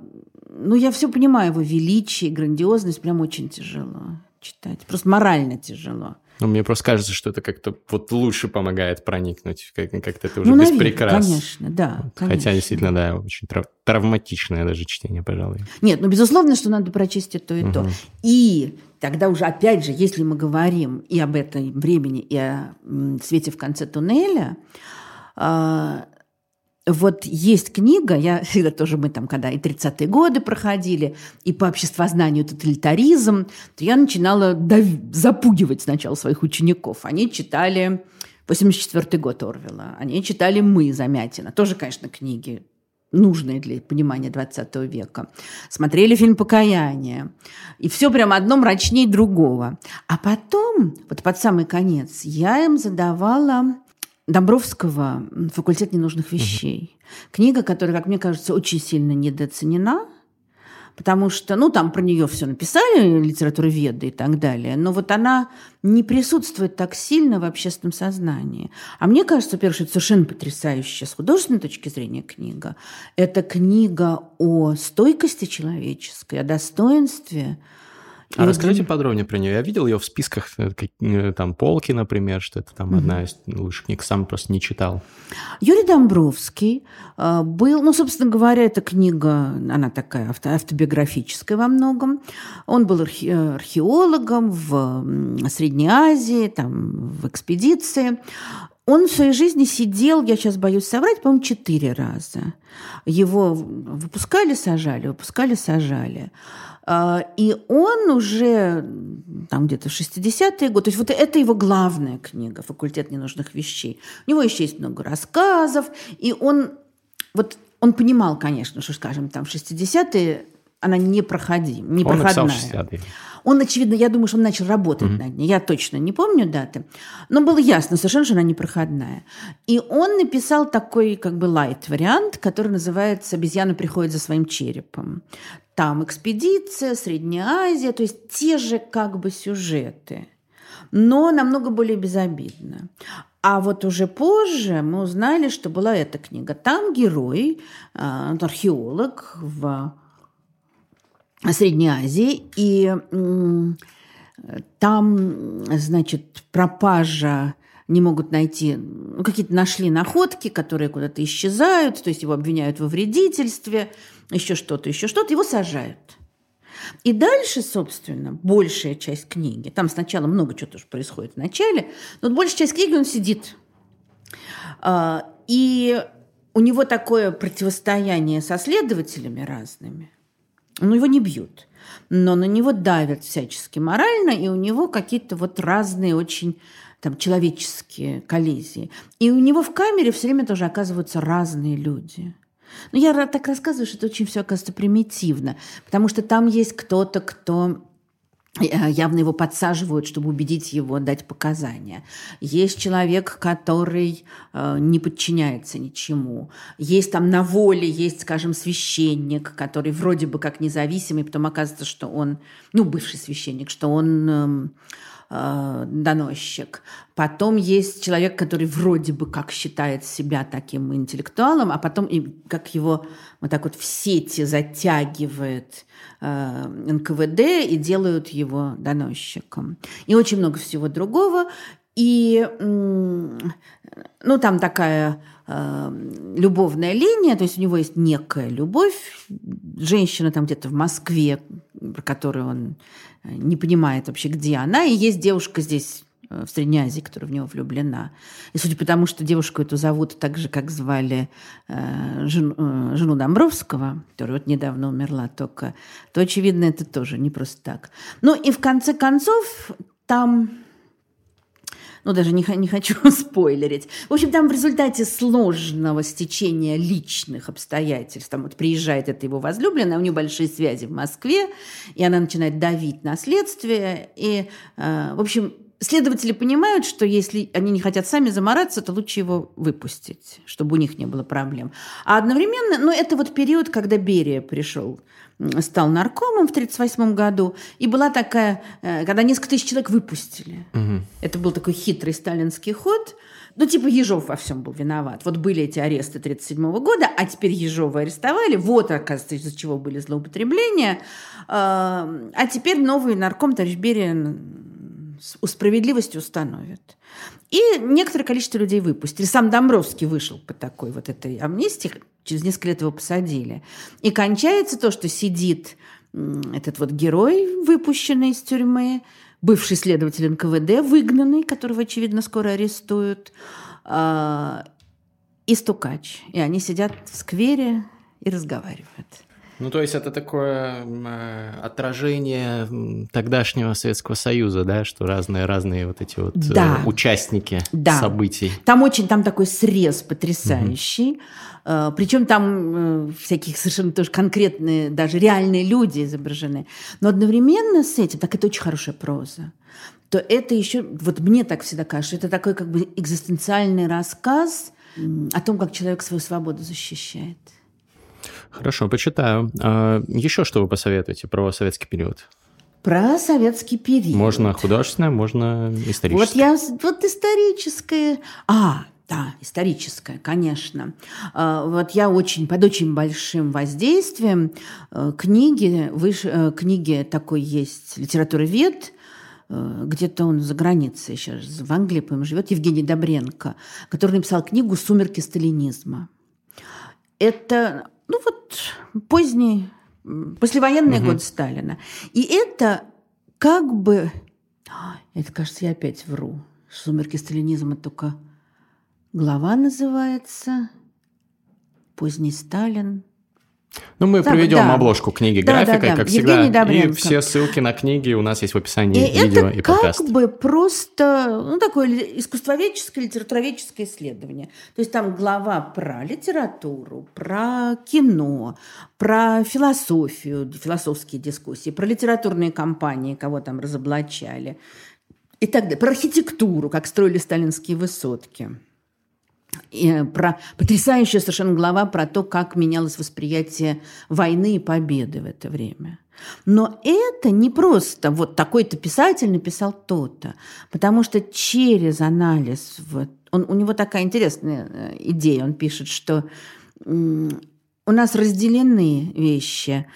Ну, я все понимаю, его величие, грандиозность прям очень тяжело читать. Просто морально тяжело. Ну, мне просто кажется, что это как-то вот лучше помогает проникнуть, как- как-то это уже ну, без прикрас. конечно, да. Вот. Конечно. Хотя, действительно, да, очень трав- травматичное даже чтение, пожалуй. Нет, ну, безусловно, что надо прочесть и то, и угу. то. И тогда уже, опять же, если мы говорим и об этом времени, и о свете в конце туннеля, а, вот есть книга, я всегда тоже, мы там, когда и 30-е годы проходили, и по обществознанию тоталитаризм, то я начинала дав... запугивать сначала своих учеников. Они читали 84 год Орвела, они читали «Мы» Замятина, тоже, конечно, книги нужные для понимания 20 века. Смотрели фильм «Покаяние». И все прям одно мрачнее другого. А потом, вот под самый конец, я им задавала Домбровского «Факультет ненужных вещей». Угу. Книга, которая, как мне кажется, очень сильно недооценена, потому что, ну, там про нее все написали, литературоведы и так далее, но вот она не присутствует так сильно в общественном сознании. А мне кажется, во-первых, что это совершенно потрясающая с художественной точки зрения книга. Это книга о стойкости человеческой, о достоинстве, а и расскажите вот... подробнее про нее. Я видел ее в списках, э, э, там, полки, например, что это там mm-hmm. одна из лучших книг, сам просто не читал. Юрий Домбровский э, был, ну, собственно говоря, эта книга, она такая авто, автобиографическая во многом. Он был архе, археологом в Средней Азии, там, в экспедиции. Он в своей жизни сидел, я сейчас боюсь соврать, по-моему, четыре раза. Его выпускали, сажали, выпускали, сажали. А, и он уже там где-то в 60-е годы, то есть вот это его главная книга «Факультет ненужных вещей». У него еще есть много рассказов, и он вот он понимал, конечно, что, скажем, там в 60-е она не проходим, не он проходная. Он, очевидно, я думаю, что он начал работать mm-hmm. над ней. Я точно не помню даты. Но было ясно совершенно, что она непроходная. И он написал такой как бы лайт-вариант, который называется «Обезьяна приходит за своим черепом». Там экспедиция, Средняя Азия, то есть те же как бы сюжеты, но намного более безобидно. А вот уже позже мы узнали, что была эта книга. Там герой, а, археолог в Средней Азии, и там, значит, пропажа не могут найти, ну, какие-то нашли находки, которые куда-то исчезают, то есть его обвиняют во вредительстве, еще что-то, еще что-то, его сажают. И дальше, собственно, большая часть книги, там сначала много чего тоже происходит в начале, но большая часть книги он сидит. А, и у него такое противостояние со следователями разными – ну, его не бьют, но на него давят всячески морально, и у него какие-то вот разные очень там человеческие коллизии. И у него в камере все время тоже оказываются разные люди. Но я так рассказываю, что это очень все оказывается примитивно, потому что там есть кто-то, кто явно его подсаживают, чтобы убедить его дать показания. Есть человек, который э, не подчиняется ничему. Есть там на воле, есть, скажем, священник, который вроде бы как независимый, потом оказывается, что он, ну, бывший священник, что он э, э, доносчик. Потом есть человек, который вроде бы как считает себя таким интеллектуалом, а потом и как его вот так вот в сети затягивает э, НКВД и делают его доносчиком. И очень много всего другого. И, ну, там такая э, любовная линия, то есть у него есть некая любовь. Женщина там где-то в Москве, про которую он не понимает вообще, где она. И есть девушка здесь э, в Средней Азии, которая в него влюблена. И судя по тому, что девушку эту зовут так же, как звали э, жену, э, жену Домбровского, которая вот недавно умерла только, то, очевидно, это тоже не просто так. Ну и в конце концов там ну, даже не, не хочу спойлерить. В общем, там в результате сложного стечения личных обстоятельств, там вот приезжает эта его возлюбленная, у нее большие связи в Москве, и она начинает давить на следствие, и, э, в общем, Следователи понимают, что если они не хотят сами замораться, то лучше его выпустить, чтобы у них не было проблем. А одновременно, ну, это вот период, когда Берия пришел стал наркомом в 1938 году, и была такая, э, когда несколько тысяч человек выпустили. Угу. Это был такой хитрый сталинский ход. Ну, типа Ежов во всем был виноват. Вот были эти аресты 1937 года, а теперь Ежова арестовали. Вот, оказывается, из-за чего были злоупотребления. А, а теперь новый нарком, товарищ Берия, у справедливости установит. И некоторое количество людей выпустили. Сам Домбровский вышел по такой вот этой амнистии, через несколько лет его посадили. И кончается то, что сидит этот вот герой, выпущенный из тюрьмы, бывший следователь НКВД, выгнанный, которого, очевидно, скоро арестуют, а, и стукач. И они сидят в сквере и разговаривают. Ну, то есть это такое э, отражение тогдашнего Советского Союза, да, что разные-разные вот эти вот э, да. э, участники да. событий. Там очень, там такой срез потрясающий. Угу. Э, причем там э, всяких совершенно тоже конкретные, даже реальные люди изображены. Но одновременно с этим, так это очень хорошая проза то это еще, вот мне так всегда кажется, это такой как бы экзистенциальный рассказ о том, как человек свою свободу защищает. Хорошо, почитаю. А еще что вы посоветуете про советский период? Про советский период. Можно художественное, можно историческое. Вот я, вот историческое. А, да, историческое, конечно. А, вот я очень, под очень большим воздействием э, книги, выш, э, книги такой есть литературовед, э, где-то он за границей сейчас, в Англии, по-моему, живет, Евгений Добренко, который написал книгу «Сумерки сталинизма». Это ну вот поздний, послевоенный угу. год Сталина. И это как бы... Это, кажется, я опять вру. Сумерки сталинизма только Глава называется «Поздний Сталин». Ну, мы Так, приведем да. обложку книги Да, да, графикой, да. как Евгений всегда. И все ссылки на книги у нас есть в описании И видео это и как подкаста. бы просто ну, такое искусствоведческое, литературоведческое исследование. То есть там глава про литературу, про кино, про философию, философские дискуссии, про литературные кампании, кого там разоблачали, и так далее, про архитектуру, как строили сталинские высотки. И э, про потрясающая совершенно глава про то, как менялось восприятие войны и победы в это время. Но это не просто вот такой-то писатель написал то-то, потому что через анализ, вот, он, у него такая интересная э, идея, он пишет, что у нас разделены вещи,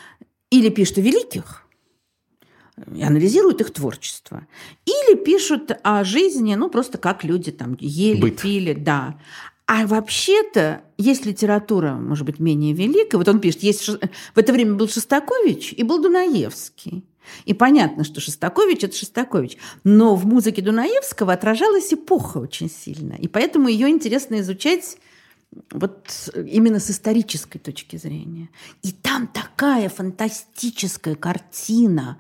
или пишут о великих, и анализируют их творчество. Или пишут о жизни, ну, просто как люди там ели, Быт. пили, да. А вообще-то есть литература, может быть, менее великая. Вот он пишет, есть, в это время был Шостакович и был Дунаевский. И понятно, что Шостакович – это Шостакович. Но в музыке Дунаевского отражалась эпоха очень сильно. И поэтому ее интересно изучать вот именно с исторической точки зрения. И там такая фантастическая картина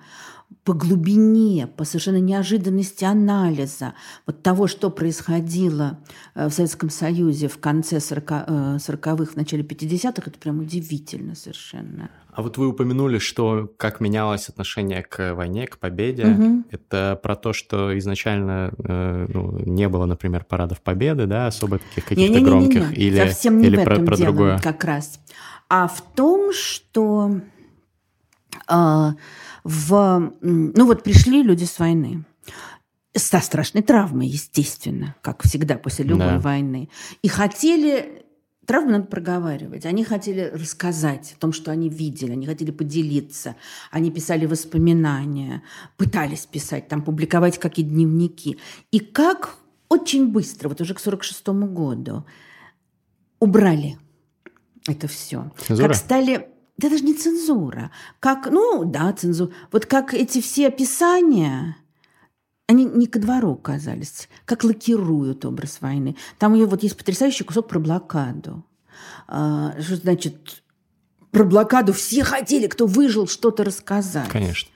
по глубине, по совершенно неожиданности анализа вот того, что происходило э, в Советском Союзе в конце 40-х, 40-х в начале 50-х, это прям удивительно совершенно. А вот вы упомянули, что как менялось отношение к войне, к победе. Мгм. Это про то, что изначально э, ну, не было, например, парадов победы, да, особо таких каких-то Не-не-не-не-не, громких, или, совсем не или в про, этом про дело другое. как раз, а в том, что а, в, ну вот пришли люди с войны со страшной травмой, естественно, как всегда после любой Да. войны, и хотели Травму надо проговаривать. Они хотели рассказать о том, что они видели, они хотели поделиться, они писали воспоминания, пытались писать, там публиковать какие дневники. И как очень быстро, вот уже к 46 году, убрали это все. Цензура? Как стали... Да даже не цензура. Как, ну, да, цензура. Вот как эти все описания, они не ко двору казались, как лакируют образ войны. Там у нее вот есть потрясающий кусок про блокаду. А, что значит, про блокаду все хотели, кто выжил, что-то рассказать. Конечно.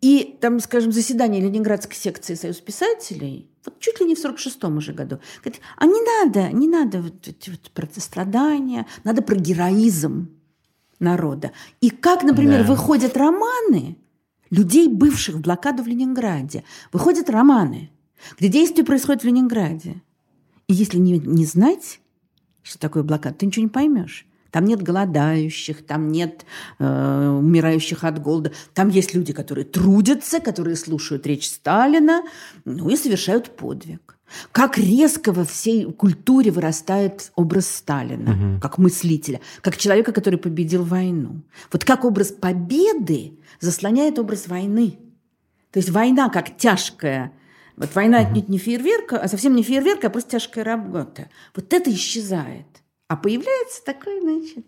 И там, скажем, заседание Ленинградской секции Союз писателей, вот чуть ли не в 46-м уже году, говорит, а не надо, не надо вот эти вот про страдания, надо про героизм народа. И как, например, Да. выходят романы людей, бывших в блокаду в Ленинграде, выходят романы, где действие происходит в Ленинграде. И если не, не знать, что такое блокада, ты ничего не поймешь. Там нет голодающих, там нет э, умирающих от голода. Там есть люди, которые трудятся, которые слушают речь Сталина, ну и совершают подвиг. Как резко во всей культуре вырастает образ Сталина, как мыслителя, как человека, который победил войну. Вот как образ победы заслоняет образ войны. То есть война как тяжкая вот война отнюдь не фейерверк, а совсем не фейерверк, а просто тяжкая работа. Вот это исчезает. А появляется такой, значит...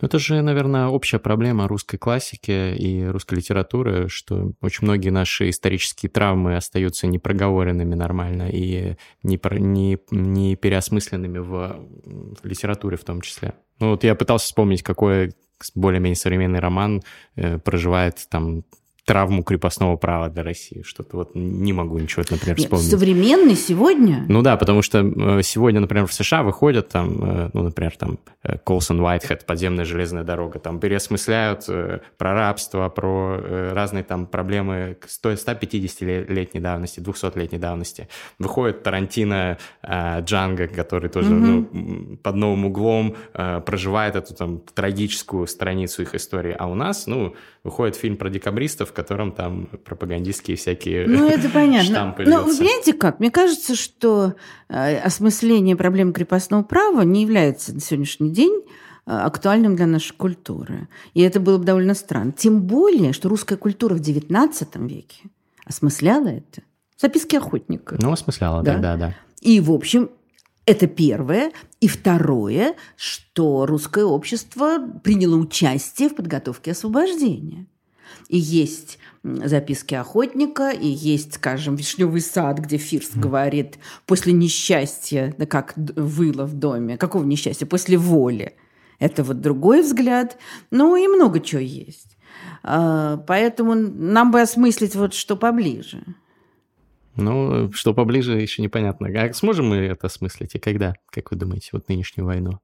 Ну, это же, наверное, общая проблема русской классики и русской литературы, что очень многие наши исторические травмы остаются непроговоренными нормально и не, не, не переосмысленными в, в литературе в том числе. Ну, вот я пытался вспомнить, какой более-менее современный роман э, проживает там травму крепостного права для России. Что-то вот не могу ничего, например, Нет, вспомнить. современный сегодня... Ну да, потому что э, сегодня, например, в США выходят там, э, ну, например, там э, Колсон Уайтхед, подземная железная дорога, там переосмысляют про рабство, про разные там проблемы к 100 150-летней давности, 200-летней давности. Выходит Тарантино Джанго, который тоже ну, м, под новым углом проживает эту там трагическую страницу их истории. А у нас, ну, выходит фильм про декабристов, в котором там пропагандистские всякие Ну, это понятно. штампы Но вы льются. понимаете как? Мне кажется, что э, осмысление проблем крепостного права не является на сегодняшний день э, актуальным для нашей культуры. И это было бы довольно странно. Тем более, что русская культура в XIX веке осмысляла это. Записки охотника. Ну, осмысляла Да? тогда, да. И, в общем, это первое. И второе, что русское общество приняло участие в подготовке освобождения. И есть записки охотника, и есть, скажем, вишневый сад, где Фирс говорит после несчастья, да как выло в доме, какого несчастья? После воли. Это вот другой взгляд. Ну и много чего есть. А, поэтому нам бы осмыслить вот что поближе. Ну, что поближе, еще непонятно. А сможем мы это осмыслить и когда, как вы думаете, вот нынешнюю войну?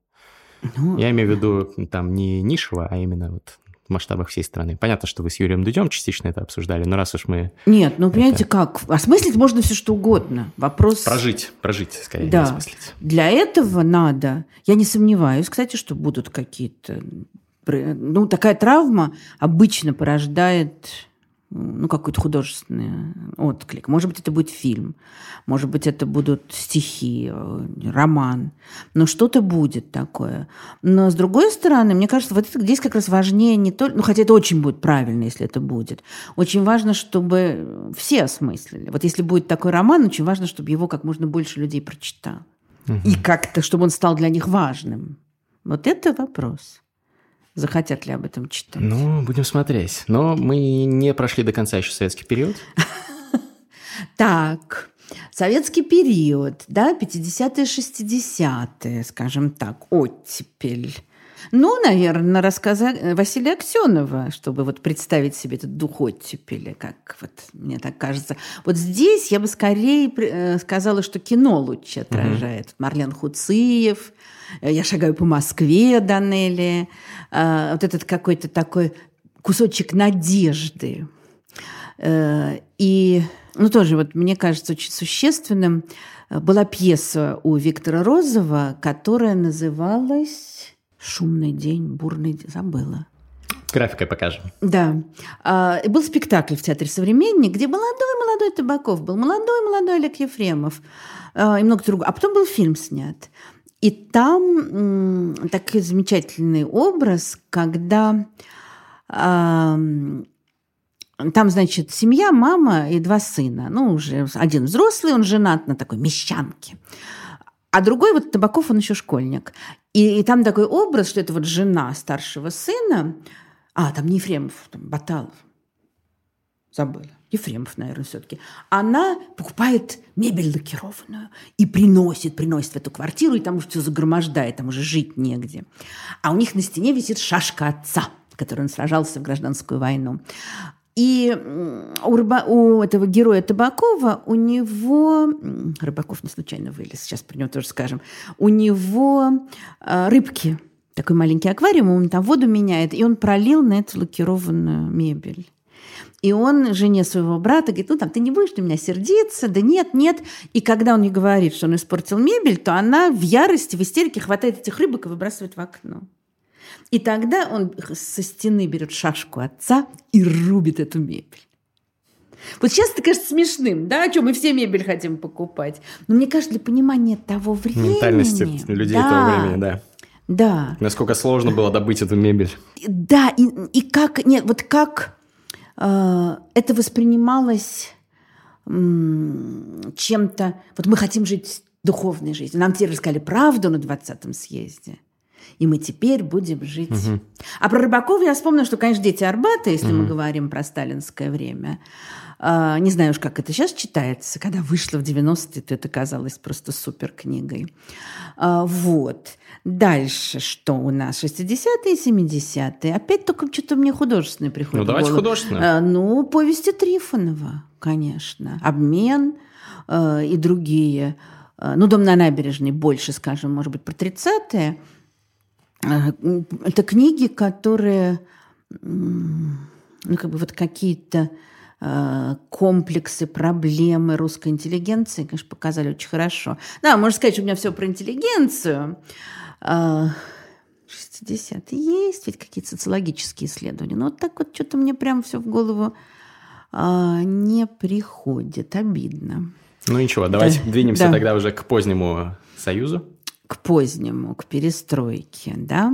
Ну, Я имею в виду там не нишево, а именно вот в масштабах всей страны. Понятно, что вы с Юрием Дудем частично это обсуждали, но раз уж мы... Нет, ну, понимаете, это... как? Осмыслить можно все что угодно. Вопрос... Прожить, прожить, скорее, да. осмыслить. Для этого надо... Я не сомневаюсь, кстати, что будут какие-то... Ну, такая травма обычно порождает ну, какой-то художественный отклик. Может быть, это будет фильм, может быть, это будут стихи, э, роман. Но что-то будет такое. Но, с другой стороны, мне кажется, вот это, здесь как раз важнее не только... Ну, хотя это очень будет правильно, если это будет. Очень важно, чтобы все осмыслили. Вот если будет такой роман, очень важно, чтобы его как можно больше людей прочитал. Угу. И как-то, чтобы он стал для них важным. Вот это вопрос захотят ли об этом читать. Ну, будем смотреть. Но мы не прошли до конца еще советский период. Так, советский период, да, 50-е, 60-е, скажем так, оттепель. Ну, наверное, рассказа Василия Аксенова, чтобы вот представить себе этот дух оттепели, как вот мне так кажется. Вот здесь я бы скорее э, сказала, что кино лучше отражает. Угу. Марлен Хуциев, э, «Я шагаю по Москве» Данели, э, вот этот какой-то такой кусочек надежды. И, ну, тоже вот мне кажется очень существенным была пьеса у Виктора Розова, которая называлась Шумный день, бурный день, забыла. Графикой покажем. Да. А, был спектакль в Театре «Современник», где молодой-молодой Табаков был, молодой-молодой Олег Ефремов а, и много другого. А потом был фильм снят. И там м, такой замечательный образ, когда а, там, значит, семья, мама и два сына. Ну, уже один взрослый, он женат на такой мещанке. А другой вот Табаков, он еще школьник. И, и там такой образ, что это вот жена старшего сына. А, там не Ефремов, там Баталов. Забыла. Ефремов, наверное, все-таки. Она покупает мебель лакированную и приносит, приносит в эту квартиру, и там уже все загромождает, там уже жить негде. А у них на стене висит шашка отца, который он сражался в гражданскую войну. И у, рыба, у этого героя Табакова, у него... Рыбаков не случайно вылез, сейчас про него тоже скажем. У него э, рыбки, такой маленький аквариум, он там воду меняет, и он пролил на эту лакированную мебель. И он жене своего брата говорит, ну там, ты не будешь на меня сердиться? Да нет, нет. И когда он ей говорит, что он испортил мебель, то она в ярости, в истерике хватает этих рыбок и выбрасывает в окно. И тогда он со стены берет шашку отца и рубит эту мебель. Вот сейчас это кажется смешным, да, о чем мы все мебель хотим покупать. Но мне кажется, для понимания того времени... Ментальности людей да, того времени, да. Да. Насколько сложно было добыть эту мебель. Да, и, и как... Нет, вот как э, это воспринималось э, чем-то... Вот мы хотим жить духовной жизнью. Нам теперь рассказали правду на 20-м съезде и мы теперь будем жить. Угу. А про рыбаков я вспомнила, что, конечно, дети Арбата, если угу. мы говорим про сталинское время. А, не знаю уж, как это сейчас читается. Когда вышло в 90-е, то это казалось просто супер книгой. А, вот. Дальше что у нас? 60-е и 70-е. Опять только что-то мне художественное приходит Ну, давайте художественное. А, ну, повести Трифонова, конечно. «Обмен» и другие. Ну, «Дом на набережной» больше, скажем, может быть, про 30-е. Это книги, которые, ну, как бы вот какие-то э, комплексы, проблемы русской интеллигенции, конечно, показали очень хорошо. Да, можно сказать, что у меня все про интеллигенцию. 60-е есть ведь какие-то социологические исследования. Но вот так вот что-то мне прям все в голову а, не приходит. Обидно. Ну ничего, давайте да. двинемся да. тогда уже к позднему союзу к позднему, к перестройке, да.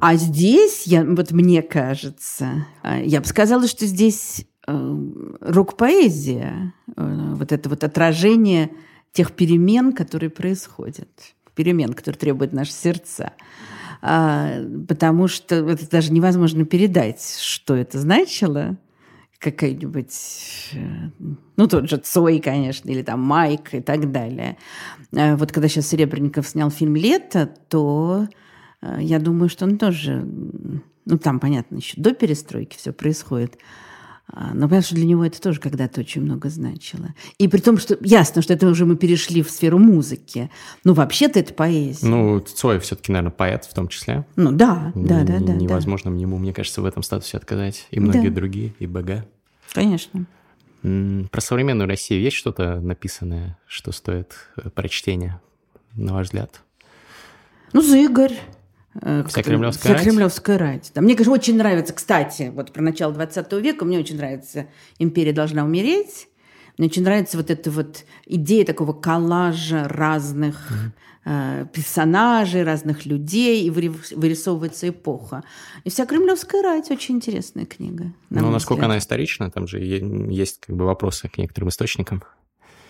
А здесь, я, вот мне кажется, э, я бы сказала, что здесь э, рок-поэзия, э, вот это вот отражение тех перемен, которые происходят, перемен, которые требуют наши сердца. а, потому что это даже невозможно передать, что это значило. Какая-нибудь, э, ну, тот же Цой, конечно, или там Майк и так далее. А вот когда сейчас Серебренников снял фильм «Лето», то э, я думаю, что он тоже, ну, там, понятно, еще до перестройки все происходит, но понятно, что для него это тоже когда-то очень много значило. И при том, что ясно, что это уже мы перешли в сферу музыки. Ну, вообще-то это поэзия. Ну, Цой все-таки, наверное, поэт в том числе. Ну, да, да, да, да. Невозможно да. ему, мне кажется, в этом статусе отказать. И многие да. другие, и БГ. Конечно. Про современную Россию есть что-то написанное, что стоит э, прочтения, на ваш взгляд? Ну, Зыгорь. Э, Вся кремлевская Вся кремлевская рать. Да. Мне, конечно, очень нравится, кстати, вот про начало 20 века, мне очень нравится «Империя должна умереть». Мне очень нравится вот эта вот идея такого коллажа разных mm-hmm. э, персонажей, разных людей, и вырисовывается эпоха. И вся кремлевская рать очень интересная книга. На ну, насколько взгляд. она исторична, там же есть как бы вопросы к некоторым источникам.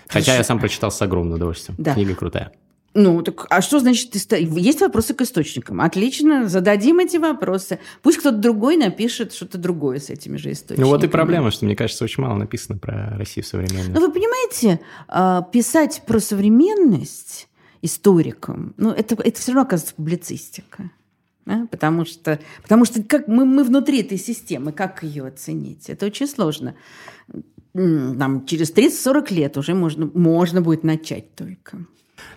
Хотя Хорошо. я сам прочитал с огромным удовольствием. Да. Книга крутая. Ну, так а что значит, есть вопросы к источникам? Отлично, зададим эти вопросы. Пусть кто-то другой напишет что-то другое с этими же источниками. Ну вот и проблема, что, мне кажется, очень мало написано про Россию современную. Ну, вы понимаете, а, писать про современность историкам, ну, это, это все равно оказывается публицистика. Да? Потому что, потому что как мы, мы внутри этой системы, как ее оценить? Это очень сложно. Нам через 30-40 лет уже можно, можно будет начать только.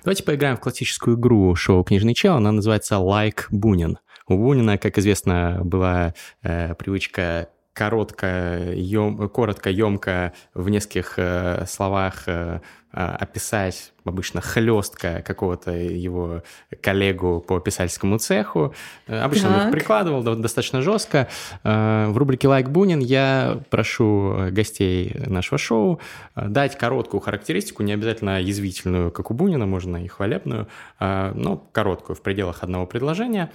Давайте поиграем в классическую игру шоу «Книжный чел». Она называется «Like Бунин». У Бунина, как известно, была э, привычка коротко, ем, коротко, емко в нескольких э, словах э, а, описать обычно хлестко какого-то его коллегу по писательскому цеху. Э, обычно так. он их прикладывал достаточно жестко. Э, в рубрике «Лайк Бунин» я прошу гостей нашего шоу э, дать короткую характеристику, не обязательно язвительную, как у Бунина, можно и хвалебную, но короткую, в пределах одного предложения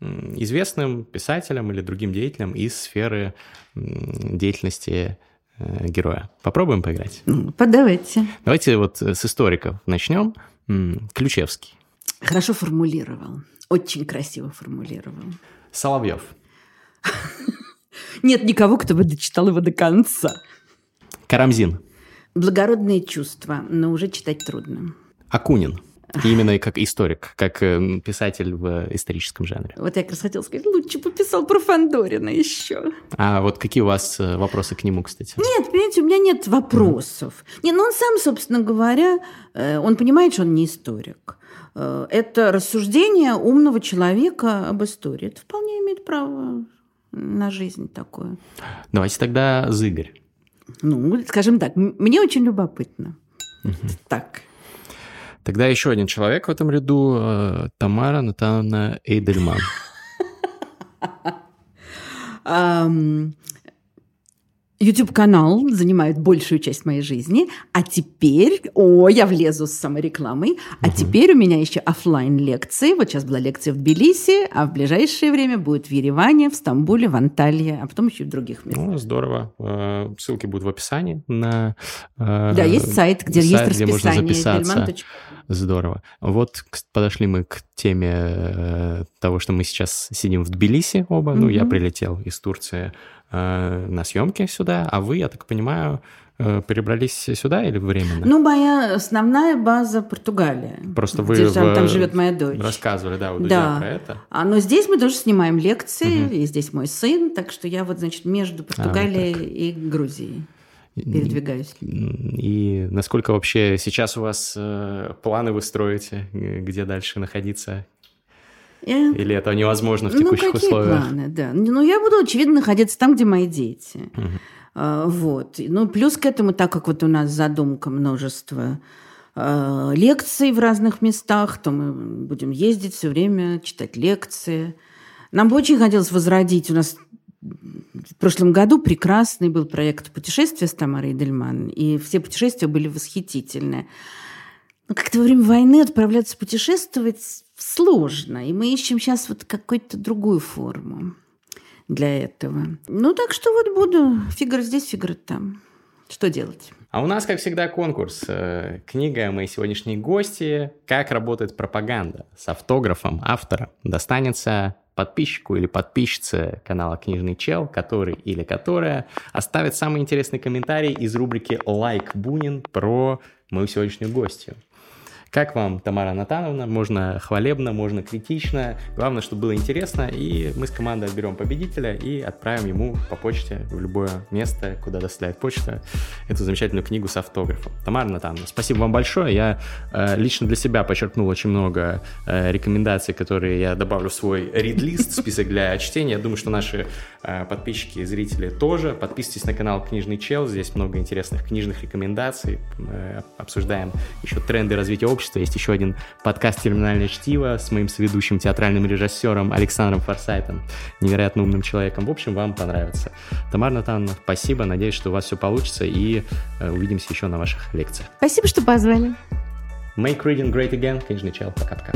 известным писателям или другим деятелям из сферы деятельности Э, героя. Попробуем поиграть? Подавайте. Давайте вот с историков начнем. Ключевский. Хорошо формулировал. Очень красиво формулировал. Соловьев. Нет никого, кто бы дочитал его до конца. Карамзин. Благородные чувства, но уже читать трудно. Акунин. Именно как историк, как э, писатель в историческом жанре. Вот я как раз хотела сказать, лучше пописал про Фандорина еще. А вот какие у вас э, вопросы к нему, кстати? Нет, понимаете, у меня нет вопросов. Mm-hmm. Нет, ну он сам, собственно говоря, э, он понимает, что он не историк. Это рассуждение умного человека об истории. Это вполне имеет право на жизнь такое. Давайте тогда Зыгорь. Ну, скажем так, мне очень любопытно. Угу. Так. Тогда еще один человек в этом ряду э, Тамара Натановна Эйдельман. YouTube-канал занимает большую часть моей жизни, а теперь, о, я влезу с саморекламой, а угу. теперь у меня еще офлайн лекции. Вот сейчас была лекция в Тбилиси, а в ближайшее время будет в Ереване, в Стамбуле, в Анталии, а потом еще и в других местах. Ну, здорово. Э, ссылки будут в описании на... Э, да, есть сайт, где сайт, есть расписание. Где можно записаться. Здорово. Вот подошли мы к теме э, того, что мы сейчас сидим в Тбилиси оба. Mm-hmm. Ну, я прилетел из Турции на съемки сюда, а вы, я так понимаю, э, перебрались сюда или временно? Ну, моя основная база Португалия. Просто вы где, в... там живет моя дочь. Рассказывали, да, у Дудя да. про это. А, но здесь мы тоже снимаем лекции, угу. и здесь мой сын, так что я вот, значит, между а, Португалией а, и Грузией передвигаюсь. И насколько вообще сейчас у вас э, планы вы строите, где дальше находиться? Я... Или это невозможно в ну, текущих ну, какие условиях? планы, да. Ну, я буду, очевидно, находиться там, где мои дети. Угу. А, вот. Ну, плюс к этому, так как вот у нас задумка множество а, лекций в разных местах, то мы будем ездить все время, читать лекции. Нам бы очень хотелось возродить. У нас в прошлом году прекрасный был проект путешествия с Тамарой Дельман, и все путешествия были восхитительные. Но как-то во время войны отправляться путешествовать сложно, и мы ищем сейчас вот какую-то другую форму для этого. Ну, так что вот буду фигура здесь, фигура там. Что делать? А у нас, как всегда, конкурс. Э, книга «Мои сегодняшние гости. Как работает пропаганда» с автографом автора достанется подписчику или подписчице канала «Книжный чел», который или которая оставит самый интересный комментарий из рубрики «Лайк Бунин» про мою сегодняшнюю гостью. Как вам, Тамара Натановна? Можно хвалебно, можно критично. Главное, чтобы было интересно. И мы с командой отберем победителя и отправим ему по почте в любое место, куда доставляет почта, эту замечательную книгу с автографом. Тамара Натановна, спасибо вам большое. Я э, лично для себя подчеркнул очень много э, рекомендаций, которые я добавлю в свой рид-лист, список для чтения. Я думаю, что наши э, подписчики и зрители тоже. Подписывайтесь на канал Книжный Чел. Здесь много интересных книжных рекомендаций. Э, обсуждаем еще тренды развития общества общества. Есть еще один подкаст «Терминальное чтиво» с моим соведущим театральным режиссером Александром Форсайтом, невероятно умным человеком. В общем, вам понравится. Тамара Натановна, спасибо. Надеюсь, что у вас все получится. И э, увидимся еще на ваших лекциях. Спасибо, что позвали. Make reading great again. Книжный чел. Пока-пока.